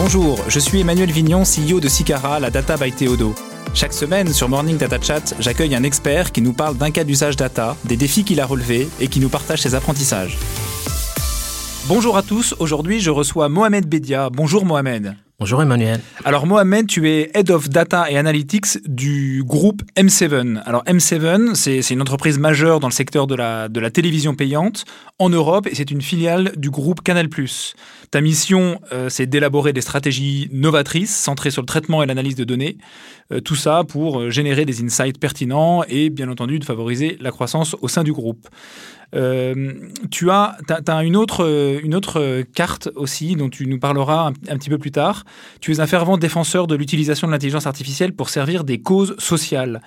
Bonjour, je suis Emmanuel Vignon, CEO de Sicara, la data by Théodo. Chaque semaine, sur Morning Data Chat, j'accueille un expert qui nous parle d'un cas d'usage data, des défis qu'il a relevés et qui nous partage ses apprentissages. Bonjour à tous, aujourd'hui je reçois Mohamed Bedia. Bonjour Mohamed. Bonjour Emmanuel. Alors Mohamed, tu es Head of Data et Analytics du groupe M7. Alors M7, c'est une entreprise majeure dans le secteur de la, de la télévision payante en Europe et c'est une filiale du groupe Canal+. Ta mission, euh, c'est d'élaborer des stratégies novatrices centrées sur le traitement et l'analyse de données. Euh, tout ça pour euh, générer des insights pertinents et bien entendu de favoriser la croissance au sein du groupe. Euh, tu as, as, une, autre, une autre carte aussi dont tu nous parleras un, petit peu plus tard. Tu es un fervent défenseur de l'utilisation de l'intelligence artificielle pour servir des causes sociales.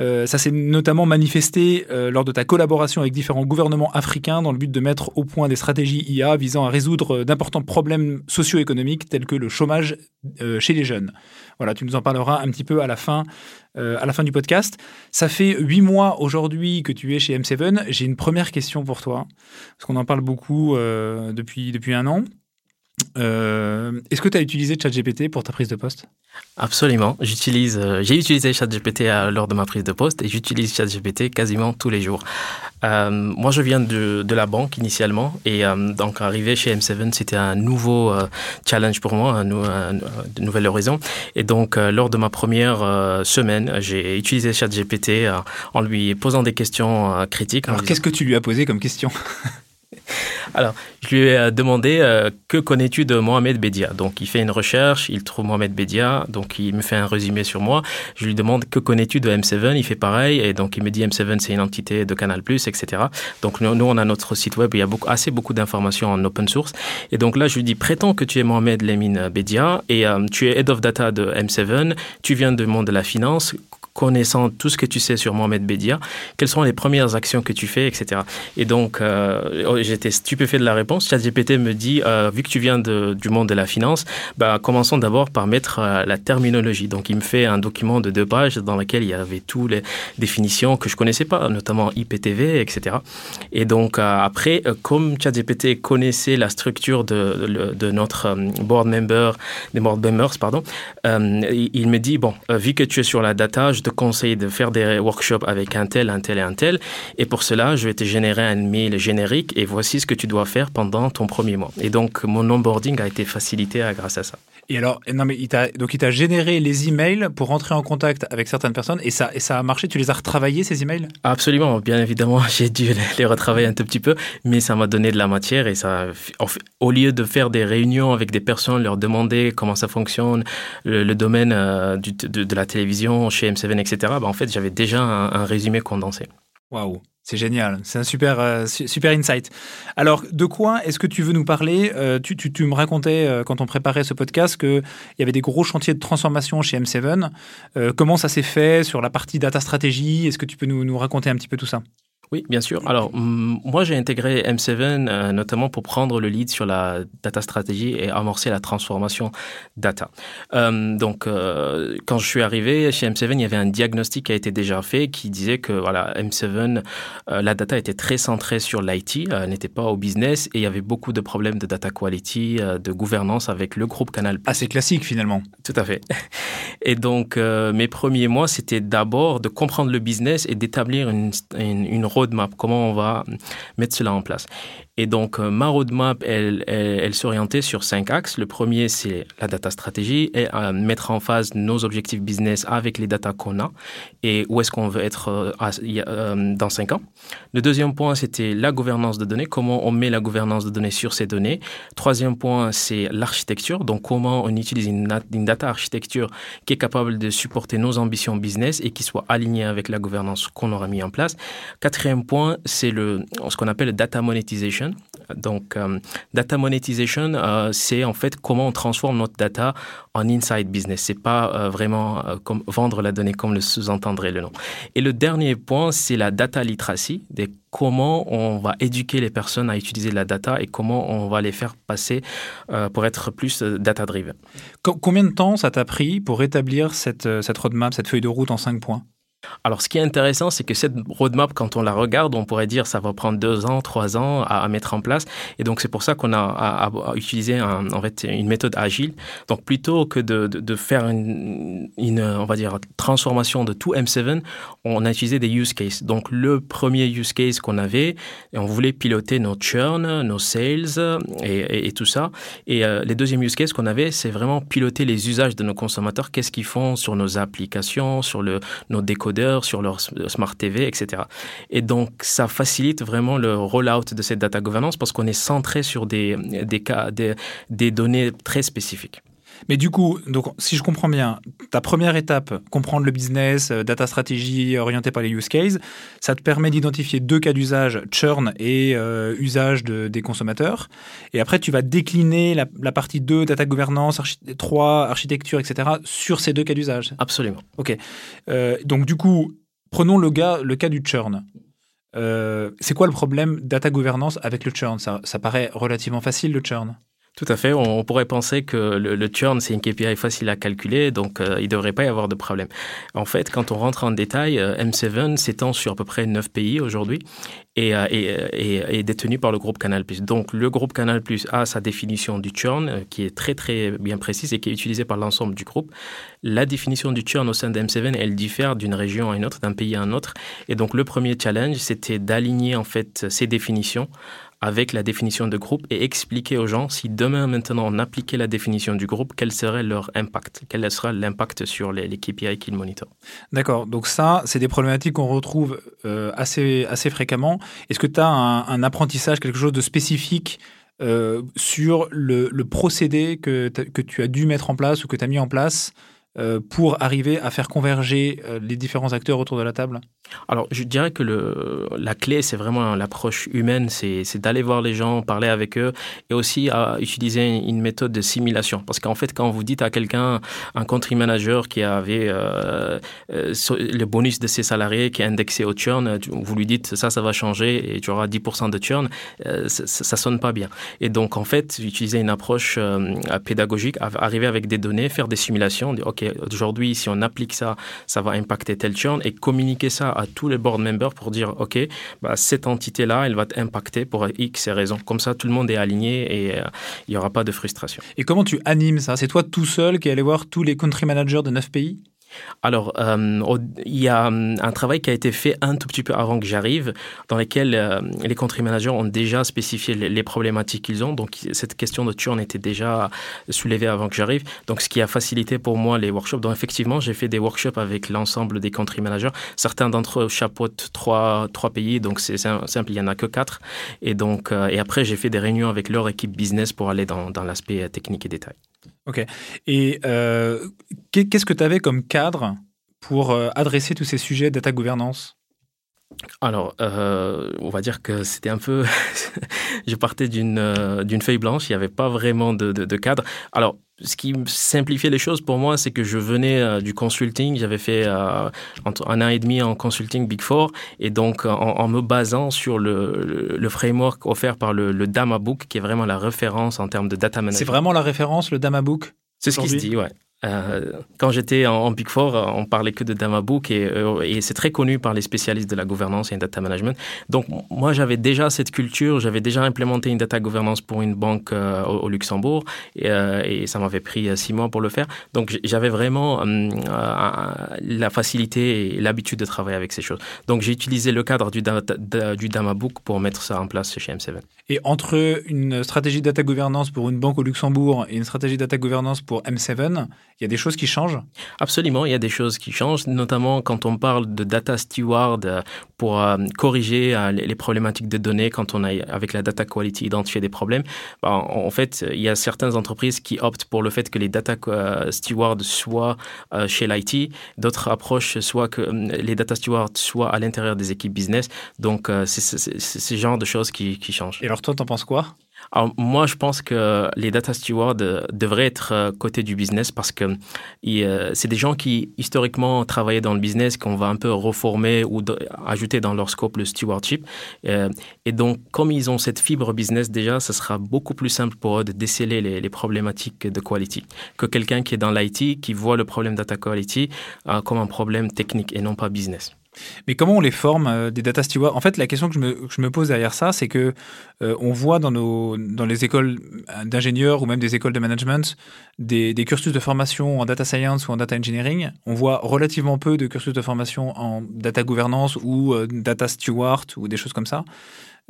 Euh, ça s'est notamment manifesté euh, lors de ta collaboration avec différents gouvernements africains dans le but de mettre au point des stratégies IA visant à résoudre d'importants problèmes socio-économiques tels que le chômage chez les jeunes. Voilà, tu nous en parleras un petit peu à la fin, euh, à la fin du podcast. Ça fait huit mois aujourd'hui que tu es chez M7. J'ai une première question pour toi, parce qu'on en parle beaucoup euh, depuis, depuis un an. Euh, est-ce que tu as utilisé ChatGPT pour ta prise de poste? Absolument. J'utilise, euh, j'ai utilisé ChatGPT euh, lors de ma prise de poste et j'utilise ChatGPT quasiment tous les jours. moi, je viens de, de, la banque initialement et donc arrivé chez M7, c'était un nouveau challenge pour moi, un, un, nouvel horizon. Et donc, lors de ma première semaine, j'ai utilisé ChatGPT en lui posant des questions critiques. Alors, qu'est-ce que tu lui as posé comme question? Alors, je lui ai euh, demandé euh, que connais-tu de Mohamed Bedia? Donc, il fait une recherche, il trouve Mohamed Bedia, donc il me fait un résumé sur moi. Je lui demande que connais-tu de M7 Il fait pareil, et donc il me dit M7 c'est une entité de Canal+, etc. Donc, nous, on a notre site web, il y a beaucoup, assez beaucoup d'informations en open source. Et donc là, je lui dis, prétends que tu es Mohamed Lemine Bedia et euh, tu es Head of Data de M7, tu viens du monde de la finance, connaissant tout ce que tu sais sur Mohamed Bedia, quelles sont les premières actions que tu fais, etc. Et donc, euh, oh, j'étais stupéfait de la réponse. ChatGPT me dit, euh, vu que tu viens du monde de la finance, bah, commençons d'abord par mettre euh, la terminologie. Donc, il me fait un document de deux pages dans lequel il y avait toutes les définitions que je connaissais pas, notamment IPTV, etc. Et donc, après, comme ChatGPT connaissait la structure de, de, notre board member, des board members, pardon, il me dit, bon, vu que tu es sur la data, je te conseille de faire des workshops avec un tel, un tel et un tel. Et pour cela, je vais te générer un mail générique et voici ce que tu dois faire pendant ton premier mois. Et donc, mon onboarding a été facilité grâce à ça. Et alors, non mais il t'a donc il t'a généré les emails pour rentrer en contact avec certaines personnes et ça et ça a marché. Tu les as retravaillés ces emails? Absolument, bien évidemment, j'ai dû les retravailler un tout petit peu, mais ça m'a donné de la matière et ça, au lieu de faire des réunions avec des personnes, leur demander comment ça fonctionne, le, domaine euh, de, la télévision chez M7, etc. Bah, en fait, j'avais déjà un, résumé condensé. Waouh. C'est génial, c'est un super, euh, super insight. Alors, de quoi est-ce que tu veux nous parler? Euh, tu, tu, me racontais euh, quand on préparait ce podcast qu'il y avait des gros chantiers de transformation chez M7. comment ça s'est fait sur la partie data stratégie? Est-ce que tu peux nous, nous raconter un petit peu tout ça? Oui, bien sûr. Alors, moi, j'ai intégré M7 euh, notamment pour prendre le lead sur la data stratégie et amorcer la transformation data. Euh, donc, euh, quand je suis arrivé chez M7, il y avait un diagnostic qui a été déjà fait qui disait que voilà, M7, la data était très centrée sur l'IT, n'était pas au business et il y avait beaucoup de problèmes de data quality, de gouvernance avec le groupe Canal. Assez classique finalement. Tout à fait. Et donc, mes premiers mois, c'était d'abord de comprendre le business et d'établir une, une, une comment on va mettre cela en place. Et donc, euh, ma roadmap, elle, elle, elle s'orientait sur cinq axes. Le premier, c'est la data stratégie et euh, mettre en phase nos objectifs business avec les data qu'on a et où est-ce qu'on veut être euh, dans cinq ans. Le deuxième point, c'était la gouvernance de données, comment on met la gouvernance de données sur ces données. Troisième point, c'est l'architecture, donc comment on utilise une, data architecture qui est capable de supporter nos ambitions business et qui soit alignée avec la gouvernance qu'on aura mis en place. Quatrième point, c'est ce qu'on appelle data monetization donc, euh, data monetization, euh, c'est en fait comment on transforme notre data en inside business. C'est pas euh, vraiment vendre la donnée comme le sous-entendrait le nom. Et le dernier point, c'est la data literacy, des comment on va éduquer les personnes à utiliser la data et comment on va les faire passer pour être plus data-driven. Combien de temps ça t'a pris pour établir cette, cette roadmap, cette feuille de route en cinq points? Alors, ce qui est intéressant, c'est que cette roadmap, quand on la regarde, on pourrait dire ça va prendre deux ans, trois ans à, mettre en place. Et donc, c'est pour ça qu'on a, utilisé une méthode agile. Donc, plutôt que de, faire une, on va dire, transformation de tout M7, on a utilisé des use cases. Donc, le premier use case qu'on avait, on voulait piloter nos churn, nos sales et, tout ça. Et euh, les deuxièmes use cases qu'on avait, c'est vraiment piloter les usages de nos consommateurs. Qu'est-ce qu'ils font sur nos applications, sur le, nos décodeurs sur leur smart TV, etc. Et donc, ça facilite vraiment le rollout de cette data governance parce qu'on est centré sur des, des, cas, des données très spécifiques. Mais du coup, donc, si je comprends bien, ta première étape, comprendre le business, euh, data stratégie orientée par les use cases, ça te permet d'identifier deux cas d'usage, churn et euh, usage de, des consommateurs. Et après, tu vas décliner la, la partie 2, data gouvernance, 3, architecture, etc., sur ces deux cas d'usage. Absolument. OK. Euh, donc, du coup, prenons le, gars, le cas du churn. Euh, c'est quoi le problème data gouvernance avec le churn? Ça, ça paraît relativement facile, le churn tout à fait. On pourrait penser que le, churn, c'est une KPI facile à calculer, donc euh, il ne devrait pas y avoir de problème. En fait, quand on rentre en détail, euh, M7 s'étend sur à peu près 9 pays aujourd'hui et, euh, est détenu par le groupe Canal+. Donc le groupe Canal+, a sa définition du churn qui est très très bien précise et qui est utilisée par l'ensemble du groupe. La définition du churn au sein de M7, elle diffère d'une région à une autre, d'un pays à un autre. Et donc le premier challenge, c'était d'aligner en fait ces définitions avec la définition de groupe et expliquer aux gens si demain maintenant on appliquait la définition du groupe, quel serait leur impact, quel sera l'impact sur les, KPI qu'ils monitorent? D'accord, donc ça, c'est des problématiques qu'on retrouve euh, assez, assez fréquemment. Est-ce que tu as un, apprentissage, quelque chose de spécifique euh, sur le, le, procédé que, que tu as dû mettre en place ou que tu as mis en place euh, pour arriver à faire converger les différents acteurs autour de la table? Alors, je dirais que la clé, c'est vraiment l'approche humaine, c'est d'aller voir les gens, parler avec eux et aussi à utiliser une méthode de simulation. Parce qu'en fait, quand vous dites à quelqu'un, un country manager qui avait euh, euh, le bonus de ses salariés qui est indexé au churn, vous lui dites ça, ça va changer et tu auras 10% de churn, euh, ça, ça, sonne pas bien. Et donc, en fait, utiliser une approche pédagogique, arriver avec des données, faire des simulations, dire, OK, aujourd'hui, si on applique ça, ça va impacter tel churn et communiquer ça à tous les board members pour dire, OK, bah, cette entité-là, elle va t'impacter pour X raisons. Comme ça, tout le monde est aligné et euh, il n'y aura pas de frustration. Et comment tu animes ça? C'est toi tout seul qui est allé voir tous les country managers de 9 pays? Alors, euh, il y a hum, un travail qui a été fait un tout petit peu avant que j'arrive, dans lequel euh, les country managers ont déjà spécifié les, problématiques qu'ils ont. Donc, cette question de churn était déjà soulevée avant que j'arrive. Donc, ce qui a facilité pour moi les workshops. Donc, effectivement, j'ai fait des workshops avec l'ensemble des country managers. Certains d'entre eux chapeautent trois, pays, donc c'est simple, il n'y en a que quatre. Et donc, euh, et après, j'ai fait des réunions avec leur équipe business pour aller dans, dans l'aspect technique et détail. Ok. Et euh, qu'est-ce que tu avais comme cadre pour euh, adresser tous ces sujets data gouvernance? Alors, euh, on va dire que c'était un peu. je partais d'une feuille blanche, il n'y avait pas vraiment de, de, cadre. Alors, ce qui simplifiait les choses pour moi, c'est que je venais du consulting. J'avais fait un an et demi en consulting Big Four. Et donc, en, me basant sur le, le, framework offert par le, le Damabook, qui est vraiment la référence en termes de data management. C'est vraiment la référence, le Damabook c'est ce qui se dit, ouais. Euh, quand j'étais en, Big Four, euh, on parlait que de Damabook et, euh, et c'est très connu par les spécialistes de la gouvernance et data management. Donc moi j'avais déjà cette culture, j'avais déjà implémenté une data governance pour une banque au, Luxembourg et, et ça m'avait pris six mois pour le faire. Donc j'avais vraiment la facilité et l'habitude de travailler avec ces choses. Donc j'ai utilisé le cadre du, du Damabook pour mettre ça en place chez M7. Et entre une stratégie data governance pour une banque au Luxembourg et une stratégie data governance pour M7, il y a des choses qui changent? Absolument, il y a des choses qui changent, notamment quand on parle de data steward euh, pour euh, corriger euh, les problématiques de données quand on a, avec la data quality, identifié des problèmes. Bah, en fait, il y a certaines entreprises qui optent pour le fait que les data stewards soient chez l'IT, d'autres approches soit que les data stewards soient à l'intérieur des équipes business. Donc, c'est ce genre de choses qui, qui changent. Et alors, toi, t'en penses quoi? Alors, moi, je pense que les data stewards euh, devraient être euh, côté du business parce que euh, c'est des gens qui, historiquement, travaillaient dans le business, qu'on va un peu reformer ou ajouter dans leur scope le stewardship. et donc, comme ils ont cette fibre business déjà, ce sera beaucoup plus simple pour eux de déceler les, les problématiques de quality que quelqu'un qui est dans l'IT, qui voit le problème data quality comme un problème technique et non pas business. Mais comment on les forme, euh, des data stewards? En fait, la question que je me, pose derrière ça, c'est que euh, on voit dans, nos, dans les écoles d'ingénieurs ou même des écoles de management des, cursus de formation en data science ou en data engineering. On voit relativement peu de cursus de formation en data gouvernance ou euh, data steward ou des choses comme ça.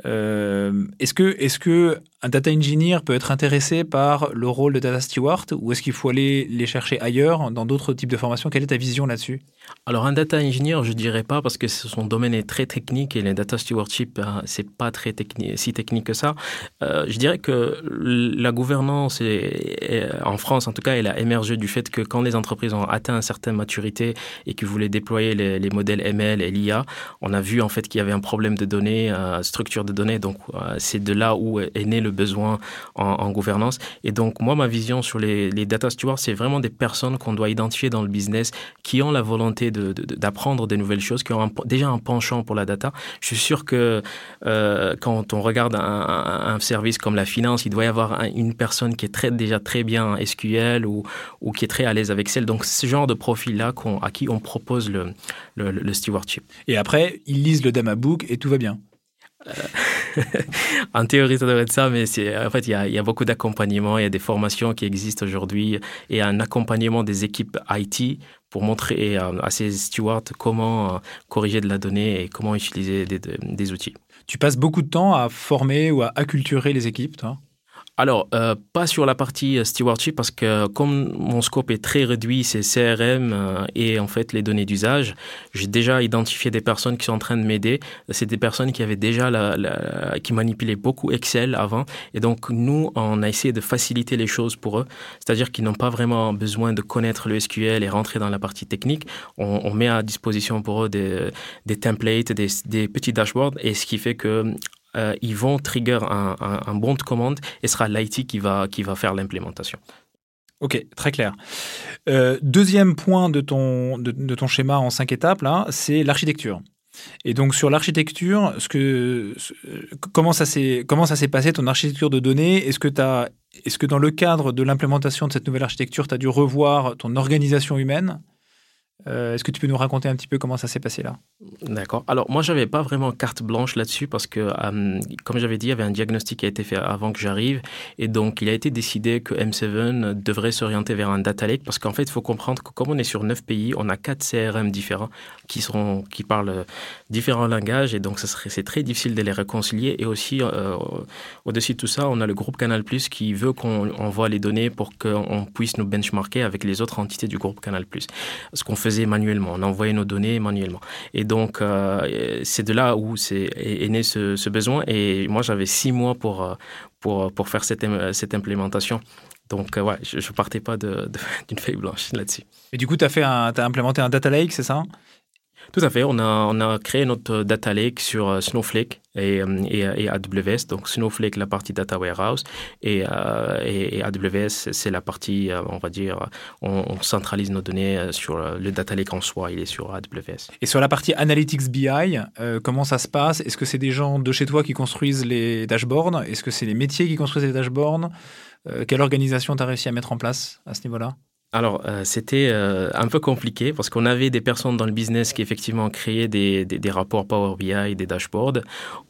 est-ce que, est-ce que un data engineer peut être intéressé par le rôle de data steward ou est-ce qu'il faut aller les chercher ailleurs dans d'autres types de formations? Quelle est ta vision là-dessus? Alors un data engineer, je dirais pas parce que son domaine est très technique et les data stewardship, euh, c'est pas très technique, si technique que ça. Euh, je dirais que la gouvernance en France, en tout cas, elle a émergé du fait que quand les entreprises ont atteint une certaine maturité et qu'ils voulaient déployer les, modèles ML et l'IA, on a vu en fait qu'il y avait un problème de données, euh, structure de données. Donc c'est de là où est né le besoin en, gouvernance. Et donc moi, ma vision sur les, data stewards, c'est vraiment des personnes qu'on doit identifier dans le business qui ont la volonté d'apprendre des nouvelles choses, qui ont déjà un penchant pour la data. Je suis sûr que euh, quand on regarde un, service comme la finance, il doit y avoir une personne qui est déjà très bien SQL ou, ou qui est très à l'aise avec Excel. Donc, ce genre de profil-là à qui on propose le, le, stewardship. Et après, ils lisent le Dama Book et tout va bien. Euh, en théorie, ça devrait être ça, mais en fait, il y a, beaucoup d'accompagnement, il y a des formations qui existent aujourd'hui et un accompagnement des équipes IT pour montrer euh, à ces stewards comment euh, corriger de la donnée et comment utiliser des, des outils. Tu passes beaucoup de temps à former ou à acculturer les équipes, toi? Alors, euh, pas sur la partie euh, stewardship parce que comme mon scope est très réduit, c'est CRM euh, et en fait les données d'usage, j'ai déjà identifié des personnes qui sont en train de m'aider. C'est des personnes qui avaient déjà la, qui manipulaient beaucoup Excel avant et donc nous on a essayé de faciliter les choses pour eux, c'est-à-dire qu'ils n'ont pas vraiment besoin de connaître le SQL et rentrer dans la partie technique. On, on met à disposition pour eux des, des templates, des, des petits dashboards et ce qui fait que euh, ils vont trigger un, bon de commande et ce sera l'IT qui va, qui va faire l'implémentation. Ok, très clair. Euh, deuxième point de ton, de, ton schéma en cinq étapes, là, c'est l'architecture. Et donc sur l'architecture, ce que, comment ça s'est comment ça s'est passé ton architecture de données? Est-ce que est-ce que dans le cadre de l'implémentation de cette nouvelle architecture, tu as dû revoir ton organisation humaine? Euh, est-ce que tu peux nous raconter un petit peu comment ça s'est passé là? D'accord. Alors moi, j'avais pas vraiment carte blanche là-dessus parce que, euh, comme j'avais dit, il y avait un diagnostic qui a été fait avant que j'arrive et donc il a été décidé que M7 devrait s'orienter vers un data lake parce qu'en fait, il faut comprendre que comme on est sur neuf pays, on a quatre CRM différents qui seront qui parlent différents langages et donc c'est très difficile de les réconcilier et aussi euh, au-dessus de tout ça, on a le groupe Canal+ qui veut qu'on envoie les données pour qu'on puisse nous benchmarker avec les autres entités du groupe Canal+. Ce qu'on faisait manuellement, on envoyait nos données manuellement. Et donc, euh, c'est de là où c'est, est, né ce, besoin. Et moi, j'avais six mois pour, euh, pour, pour faire cette, cette implémentation. Donc, euh, ouais, je ne partais pas d'une feuille blanche là-dessus. Et du coup, tu as, as implémenté un data lake, c'est ça? Tout à fait. On a, créé notre data lake sur euh, Snowflake et, euh, et, AWS. Donc Snowflake, la partie data warehouse et, euh, et AWS, c'est la partie, on va dire, on, centralise nos données sur le data lake en soi. Il est sur AWS. Et sur la partie analytics BI, comment ça se passe? Est-ce que c'est des gens de chez toi qui construisent les dashboards? Est-ce que c'est les métiers qui construisent les dashboards? Quelle organisation tu as réussi à mettre en place à ce niveau-là? Alors, euh, c'était euh, un peu compliqué parce qu'on avait des personnes dans le business qui effectivement créaient des, des, rapports Power BI, des dashboards.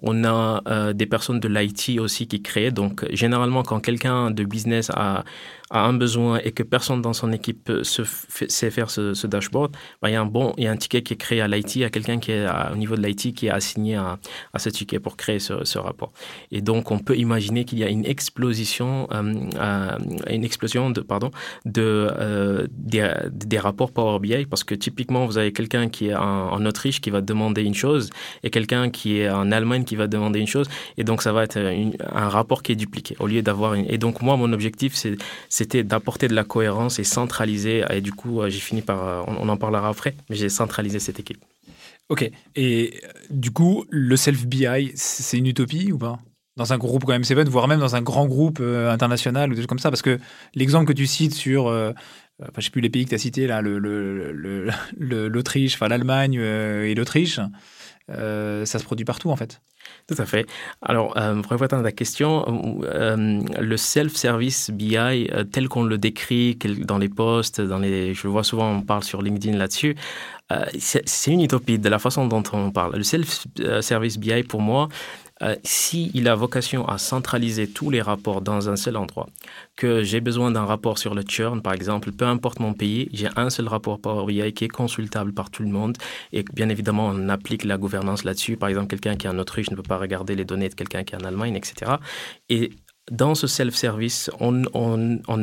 On a euh, des personnes de l'IT aussi qui créaient. Donc, généralement, quand quelqu'un de business a, a un besoin et que personne dans son équipe sait faire ce, dashboard, ben, il, y a un bon, il y a un ticket qui est créé à l'IT, à quelqu'un qui est au niveau de l'IT qui est assigné à, à, ce ticket pour créer ce, ce, rapport. Et donc, on peut imaginer qu'il y a une explosion, une explosion de, pardon, de, euh, des, des, rapports Power BI parce que typiquement, vous avez quelqu'un qui est en, Autriche qui va demander une chose et quelqu'un qui est en Allemagne qui va demander une chose. Et donc, ça va être un rapport qui est dupliqué au lieu d'avoir une... Et donc, moi, mon objectif, c'était d'apporter de la cohérence et centraliser. Et du coup, euh, j'ai fini par, euh, on en parlera après, mais j'ai centralisé cette équipe. Ok. Et euh, du coup, le self-BI, c'est une utopie ou pas? Dans un groupe comme M7, voire même dans un grand groupe euh, international ou des choses comme ça? Parce que l'exemple que tu cites sur, euh, enfin, je sais plus les pays que tu as cités, là, l'Autriche, enfin l'Allemagne euh, et l'Autriche, ça se produit partout en fait. Tout à fait. Alors, pour répondre à ta question, le self-service BI, tel qu'on le décrit dans les posts, dans les, je le vois souvent, on parle sur LinkedIn là-dessus, c'est une utopie de la façon dont on parle. Le self-service BI, pour moi, euh, s'il a vocation à centraliser tous les rapports dans un seul endroit, que j'ai besoin d'un rapport sur le churn, par exemple, peu importe mon pays, j'ai un seul rapport Power BI qui est consultable par tout le monde et bien évidemment on applique la gouvernance là-dessus. Par exemple, quelqu'un qui est en Autriche ne peut pas regarder les données de quelqu'un qui est en Allemagne, etc. Et dans ce self-service, on,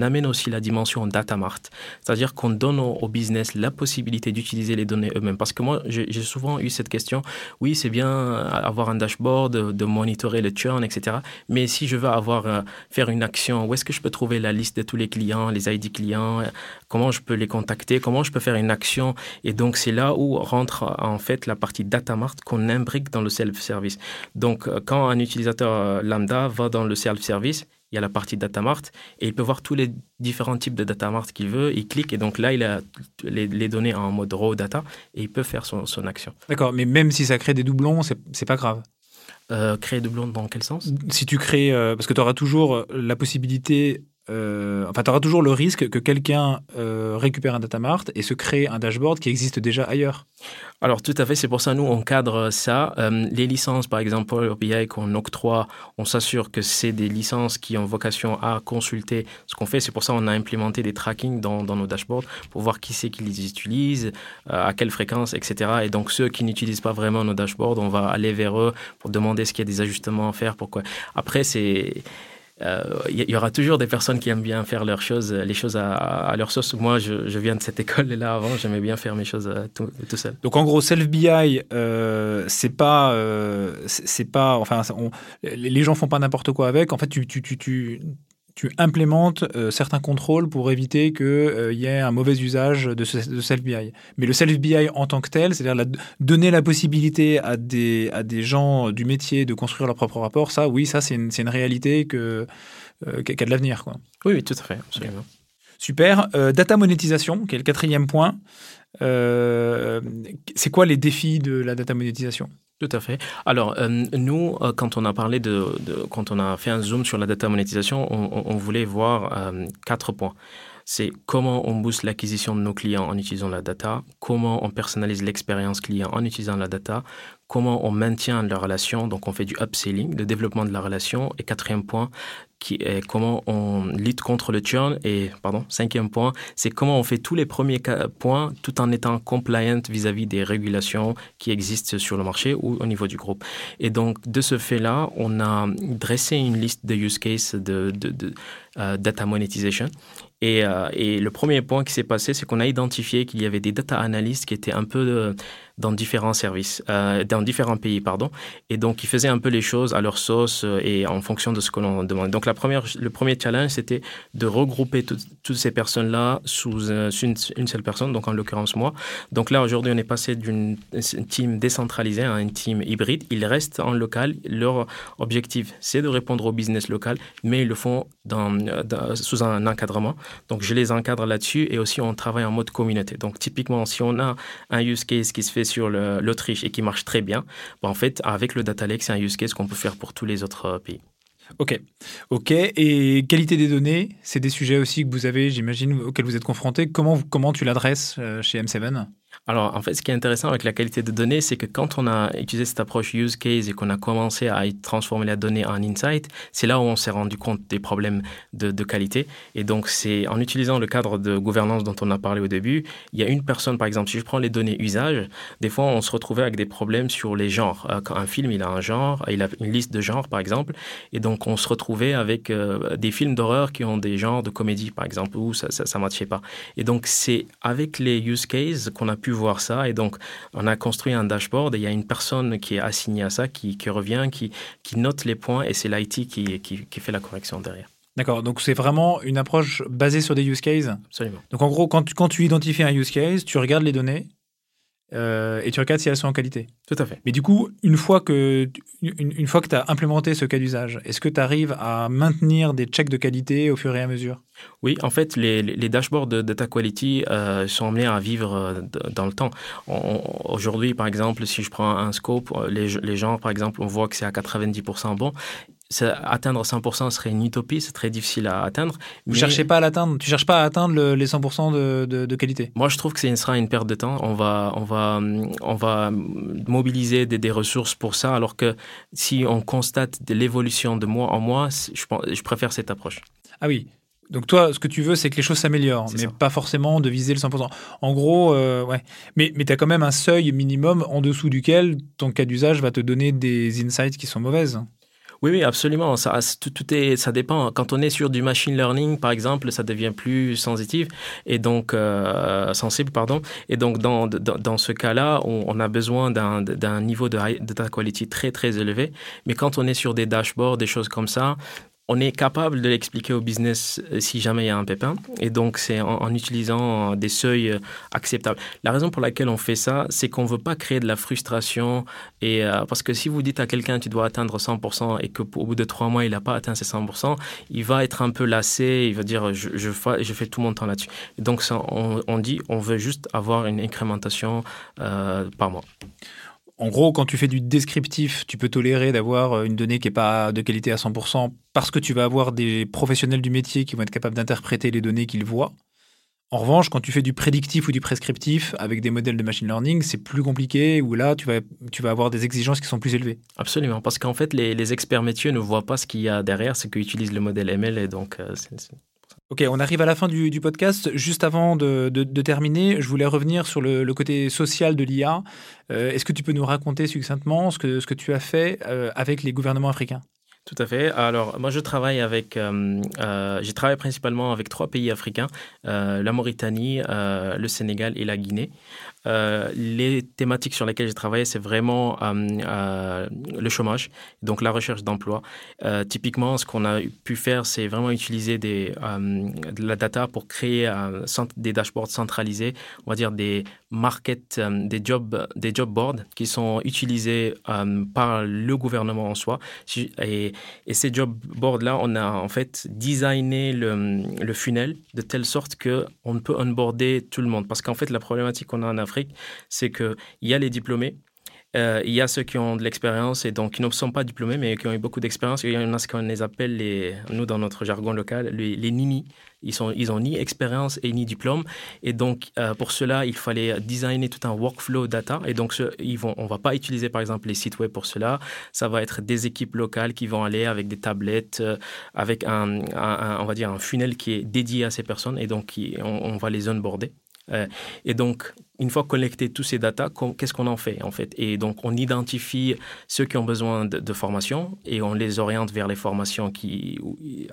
amène aussi la dimension data mart, c'est-à-dire qu'on donne au, business la possibilité d'utiliser les données eux-mêmes. Parce que moi, j'ai souvent eu cette question, oui, c'est bien avoir un dashboard, de, monitorer le churn, etc. Mais si je veux avoir, euh, faire une action, où est-ce que je peux trouver la liste de tous les clients, les ID clients, comment je peux les contacter, comment je peux faire une action? Et donc, c'est là où rentre en fait la partie data mart qu'on imbrique dans le self-service. Donc, euh, quand un utilisateur euh, lambda va dans le self-service, il y a la partie data mart et il peut voir tous les différents types de data mart qu'il veut. Il clique et donc là, il a les, données en mode raw data et il peut faire son, action. D'accord, mais même si ça crée des doublons, c'est pas grave. Euh, créer des doublons dans quel sens? Si tu crées, euh, parce que tu auras toujours la possibilité euh, enfin, tu auras toujours le risque que quelqu'un euh, récupère un data mart et se crée un dashboard qui existe déjà ailleurs. Alors, tout à fait, c'est pour ça nous, on cadre ça. Euh, les licences, par exemple, pour BI qu'on octroie, on s'assure que c'est des licences qui ont vocation à consulter ce qu'on fait. C'est pour ça qu'on a implémenté des tracking dans, nos dashboards pour voir qui c'est qui les utilise, à quelle fréquence, etc. Et donc, ceux qui n'utilisent pas vraiment nos dashboards, on va aller vers eux pour demander ce qu'il y a des ajustements à faire. Pourquoi Après, c'est il euh, y, aura toujours des personnes qui aiment bien faire leurs choses, les choses à, leur sauce. Moi, je, viens de cette école-là avant, j'aimais bien faire mes choses euh, tout, seul. Donc, en gros, Self BI, euh, c'est pas, c'est pas, enfin, les gens font pas n'importe quoi avec. En fait, tu tu implémentes euh, certains contrôles pour éviter qu'il euh, y ait un mauvais usage de, ce, self-BI. Mais le self-BI en tant que tel, c'est-à-dire donner la possibilité à des, à des gens du métier de construire leur propre rapport, ça, oui, ça, c'est une, une, réalité que, euh, qui a de l'avenir. Oui, oui, tout à fait, absolument. Super. data monétisation, qui est le quatrième point. c'est quoi les défis de la data monétisation? Tout à fait. Alors, euh, nous, euh, quand on a parlé de, quand on a fait un zoom sur la data monétisation, on, voulait voir euh, quatre points. C'est comment on booste l'acquisition de nos clients en utilisant la data, comment on personnalise l'expérience client en utilisant la data, comment on maintient la relation, donc on fait du upselling, le développement de la relation, et quatrième point, qui est comment on lutte contre le churn. Et, pardon, cinquième point, c'est comment on fait tous les premiers points tout en étant compliant vis-à-vis des régulations qui existent sur le marché ou au niveau du groupe. Et donc, de ce fait-là, on a dressé une liste de use cases de, euh, data monetization. Et, euh, et, le premier point qui s'est passé, c'est qu'on a identifié qu'il y avait des data analysts qui étaient un peu euh, dans différents services, euh, dans différents pays, pardon. Et donc, ils faisaient un peu les choses à leur sauce euh, et en fonction de ce que l'on demande. Donc, la première, le premier challenge, c'était de regrouper toutes ces personnes-là sous euh, une, seule personne, donc en l'occurrence moi. Donc là, aujourd'hui, on est passé d'une team décentralisée à une team hybride. Ils restent en local. Leur objectif, c'est de répondre au business local, mais ils le font sous un encadrement. Donc, je les encadre là-dessus et aussi, on travaille en mode communauté. Donc, typiquement, si on a un use case qui se fait sur l'Autriche et qui marche très bien, bah, en fait, avec le data lake, c'est un use case qu'on peut faire pour tous les autres euh, pays. Ok, ok. Et qualité des données, c'est des sujets aussi que vous avez, j'imagine, auxquels vous êtes confrontés. Comment, comment tu l'adresses euh, chez M7 alors, en fait, ce qui est intéressant avec la qualité de données, c'est que quand on a utilisé cette approche use case et qu'on a commencé à transformer la donnée en insight, c'est là où on s'est rendu compte des problèmes de, qualité. Et donc, c'est en utilisant le cadre de gouvernance dont on a parlé au début, il y a une personne, par exemple, si je prends les données usage, des fois, on se retrouvait avec des problèmes sur les genres. Euh, quand un film, il a un genre, il a une liste de genres, par exemple, et donc on se retrouvait avec euh, des films d'horreur qui ont des genres de comédie, par exemple, où ça ne matchait pas. Et donc, c'est avec les use cases qu'on a pu voir ça. Et donc, on a construit un dashboard et il y a une personne qui est assignée à ça, qui, qui revient, qui, qui note les points et c'est l'IT qui fait la correction derrière. D'accord, donc c'est vraiment une approche basée sur des use cases? Absolument. Donc en gros, quand tu, quand tu identifies un use case, tu regardes les données euh, et tu regardes si elles sont en qualité. Tout à fait. Mais du coup, une fois que, une, une fois que tu as implémenté ce cas d'usage, est-ce que tu arrives à maintenir des checks de qualité au fur et à mesure? Oui, en fait, les, les dashboards de data quality euh, sont amenés à vivre euh, dans le temps. Aujourd'hui, par exemple, si je prends un scope, les, les gens, par exemple, on voit que c'est à 90% bon atteindre 100% serait une utopie, c'est très difficile à atteindre. Vous ne cherchez pas à l'atteindre Tu cherches pas à atteindre les 100% de, de, qualité Moi, je trouve que ce sera une perte de temps. On va, on va, on va mobiliser des, des ressources pour ça, alors que si on constate de l'évolution de mois en mois, je, je préfère cette approche. Ah oui, donc toi, ce que tu veux, c'est que les choses s'améliorent, mais pas forcément de viser le 100%. En gros, euh, ouais. Mais, mais tu as quand même un seuil minimum en dessous duquel ton cas d'usage va te donner des insights qui sont mauvaises. Oui, oui, absolument. Ça, tout, est, ça dépend. Quand on est sur du machine learning, par exemple, ça devient plus sensitif et donc euh, sensible, pardon. Et donc dans, dans, ce cas-là, on, on, a besoin d'un niveau de data quality très très élevé. Mais quand on est sur des dashboards, des choses comme ça, on est capable de l'expliquer au business euh, si jamais il y a un pépin. Et donc, c'est en, utilisant des seuils euh, acceptables. La raison pour laquelle on fait ça, c'est qu'on ne veut pas créer de la frustration. Et, euh, parce que si vous dites à quelqu'un tu dois atteindre 100% et qu'au bout de trois mois, il n'a pas atteint ses 100%, il va être un peu lassé. Il va dire je fais tout mon temps là-dessus. Donc, on, dit on veut juste avoir une incrémentation par mois. En gros, quand tu fais du descriptif, tu peux tolérer d'avoir euh, une donnée qui n'est pas de qualité à 100% parce que tu vas avoir des professionnels du métier qui vont être capables d'interpréter les données qu'ils voient. En revanche, quand tu fais du prédictif ou du prescriptif avec des modèles de machine learning, c'est plus compliqué, où là, tu vas, tu vas avoir des exigences qui sont plus élevées. Absolument, parce qu'en fait, les, experts métiers ne voient pas ce qu'il y a derrière, ce qu'utilise le modèle ML, et donc euh, Ok, on arrive à la fin du, podcast. Juste avant de, terminer, je voulais revenir sur le, côté social de l'IA. Euh, est-ce que tu peux nous raconter succinctement ce que, tu as fait euh, avec les gouvernements africains? Tout à fait. Alors, moi, je travaille avec, euh, j'ai travaillé principalement avec trois pays africains, la Mauritanie, le Sénégal et la Guinée. Euh, les thématiques sur lesquelles j'ai travaillé, c'est vraiment euh, euh, le chômage, donc la recherche d'emploi. typiquement, ce qu'on a pu faire, c'est vraiment utiliser de la data pour créer des dashboards centralisés, on va dire des market, des job, des job boards qui sont utilisés par le gouvernement en soi. Et, ces job boards-là, on a en fait designé le, le funnel de telle sorte que on peut onboarder tout le monde. Parce qu'en fait, la problématique qu'on a en Afrique, c'est qu'il y a les diplômés, euh, il y a ceux qui ont de l'expérience et donc qui ne sont pas diplômés mais qui ont eu beaucoup d'expérience. Il y en a ce qu'on les appelle, les, nous dans notre jargon local, les, les nini. Ils, ils ont ni expérience et ni diplôme. Et donc, euh, pour cela, il fallait designer tout un workflow data. Et donc, ils vont, on ne va pas utiliser, par exemple, les sites web pour cela. Ça va être des équipes locales qui vont aller avec des tablettes, euh, avec un, on va dire, un funnel qui est dédié à ces personnes. Et donc, on, on va les onboarder. Et donc, une fois collecté tous ces datas, qu'est-ce qu'on en fait en fait? Et donc, on identifie ceux qui ont besoin de, formation et on les oriente vers les formations qui,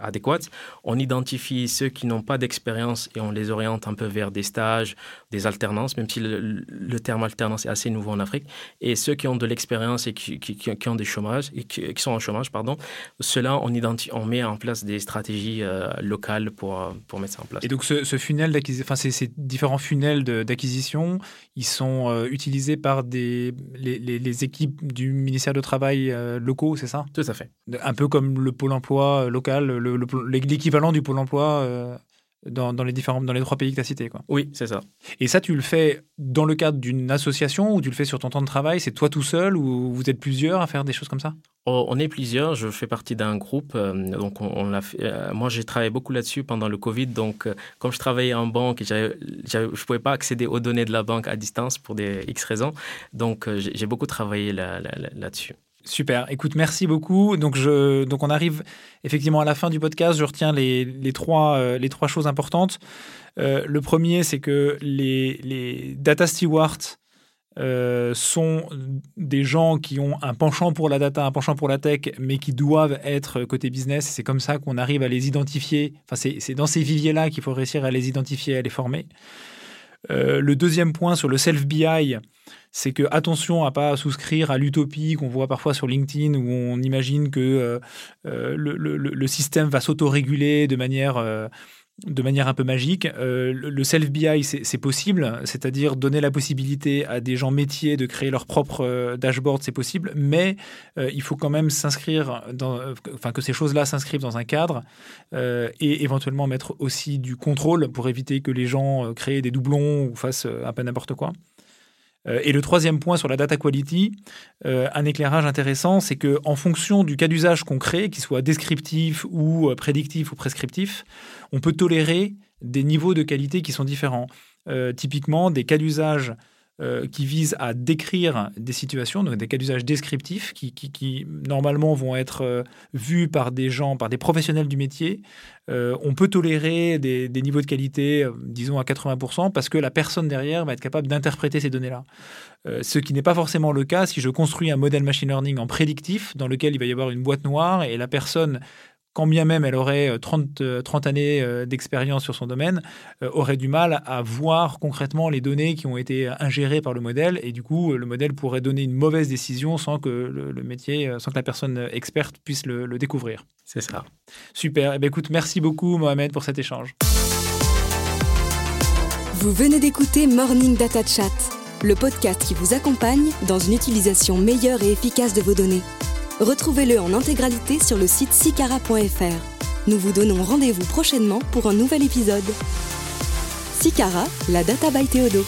adéquates. On identifie ceux qui n'ont pas d'expérience et on les oriente un peu vers des stages, des alternances, même si le, terme alternance est assez nouveau en Afrique. Et ceux qui ont de l'expérience et qui, ont des chômages, et qui, sont en chômage, pardon, ceux-là, on, met en place des stratégies euh, locales pour, pour mettre ça en place. Et donc, ce funnel d'acquisition, enfin, ces différents funnels d'acquisition, ils sont euh, utilisés par des, les, équipes du ministère du Travail euh, locaux, c'est ça? Tout à fait. Un peu comme le pôle emploi euh, local, l'équivalent du pôle emploi dans, les différents, dans les trois pays que tu as cités. Quoi. Oui, c'est ça. Et ça, tu le fais dans le cadre d'une association ou tu le fais sur ton temps de travail? C'est toi tout seul ou vous êtes plusieurs à faire des choses comme ça? Oh, On est plusieurs. Je fais partie d'un groupe. Euh, donc on, l'a fait, euh, moi, j'ai travaillé beaucoup là-dessus pendant le Covid. Donc, euh, comme je travaillais en banque, je ne pouvais pas accéder aux données de la banque à distance pour des X raisons. Donc, j'ai beaucoup travaillé là-dessus. Super. Écoute, merci beaucoup. Donc, on arrive effectivement à la fin du podcast. Je retiens les, euh, trois choses importantes. Euh, le premier, c'est que les, les data stewards euh, sont des gens qui ont un penchant pour la data, un penchant pour la tech, mais qui doivent être côté business. C'est comme ça qu'on arrive à les identifier. Enfin, c'est dans ces viviers-là qu'il faut réussir à les identifier, à les former. le deuxième point sur le self-BI, c'est que attention à pas souscrire à l'utopie qu'on voit parfois sur LinkedIn où on imagine que euh, euh, le, système va s'autoréguler de manière euh, de manière un peu magique. Le self-BI, c'est possible, c'est-à-dire donner la possibilité à des gens métiers de créer leur propre dashboard, c'est possible, mais il faut quand même s'inscrire, enfin que ces choses-là s'inscrivent dans un cadre et éventuellement mettre aussi du contrôle pour éviter que les gens créent des doublons ou fassent un peu n'importe quoi. Euh, et le troisième point sur la data quality, euh, un éclairage intéressant, c'est que en fonction du cas d'usage qu'on crée, qu'il soit descriptif ou euh, prédictif ou prescriptif, on peut tolérer des niveaux de qualité qui sont différents. typiquement, des cas d'usage euh, qui visent à décrire des situations, donc des cas d'usage descriptifs qui, normalement vont être euh, vus par des gens, par des professionnels du métier. Euh, on peut tolérer des, niveaux de qualité, disons à 80%, parce que la personne derrière va être capable d'interpréter ces données-là. ce qui n'est pas forcément le cas si je construis un modèle machine learning en prédictif, dans lequel il va y avoir une boîte noire et la personne quand bien même elle aurait 30, euh, 30 euh, années euh, d'expérience sur son domaine, aurait du mal à voir concrètement les données qui ont été ingérées par le modèle et du coup le modèle pourrait donner une mauvaise décision sans que le, métier, sans que la personne experte puisse le, découvrir. C'est ça. Super. Eh bien, écoute, merci beaucoup Mohamed pour cet échange. Vous venez d'écouter Morning Data Chat, le podcast qui vous accompagne dans une utilisation meilleure et efficace de vos données. Retrouvez-le en intégralité sur le site sicara.fr. Nous vous donnons rendez-vous prochainement pour un nouvel épisode. Sicara, la data by Théodo.